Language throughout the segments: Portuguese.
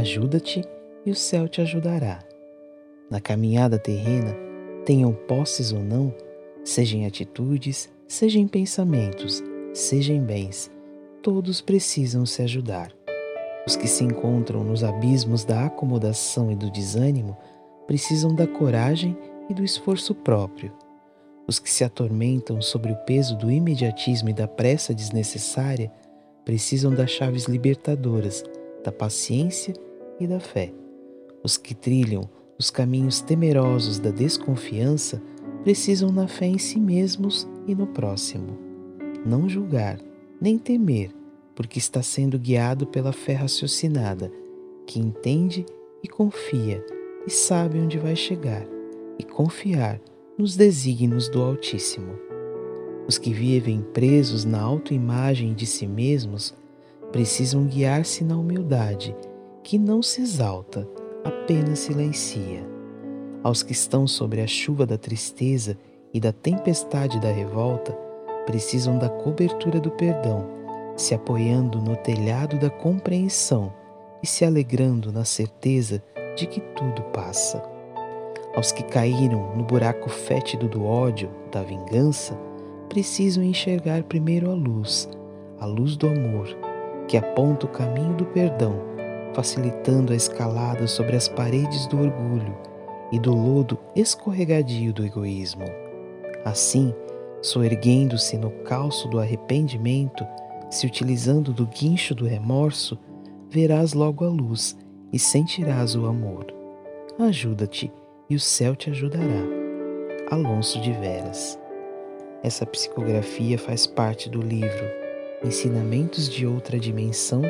Ajuda-te e o céu te ajudará. Na caminhada terrena, tenham posses ou não, seja em atitudes, seja em pensamentos, seja em bens, todos precisam se ajudar. Os que se encontram nos abismos da acomodação e do desânimo precisam da coragem e do esforço próprio. Os que se atormentam sobre o peso do imediatismo e da pressa desnecessária precisam das chaves libertadoras da paciência e da fé. Os que trilham os caminhos temerosos da desconfiança precisam na fé em si mesmos e no próximo. Não julgar, nem temer, porque está sendo guiado pela fé raciocinada, que entende e confia e sabe onde vai chegar, e confiar nos desígnios do Altíssimo. Os que vivem presos na autoimagem de si mesmos precisam guiar-se na humildade, que não se exalta, apenas silencia. Aos que estão sobre a chuva da tristeza e da tempestade da revolta, precisam da cobertura do perdão, se apoiando no telhado da compreensão e se alegrando na certeza de que tudo passa. Aos que caíram no buraco fétido do ódio, da vingança, precisam enxergar primeiro a luz, a luz do amor, que aponta o caminho do perdão, facilitando a escalada sobre as paredes do orgulho e do lodo escorregadio do egoísmo. Assim, soerguendo-se no calço do arrependimento, se utilizando do guincho do remorso, verás logo a luz e sentirás o amor. Ajuda-te e o céu te ajudará. Alonso de Veras. Essa psicografia faz parte do livro Ensinamentos de Outra Dimensão,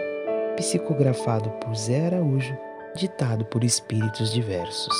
psicografado por Zé Araújo, ditado por espíritos diversos.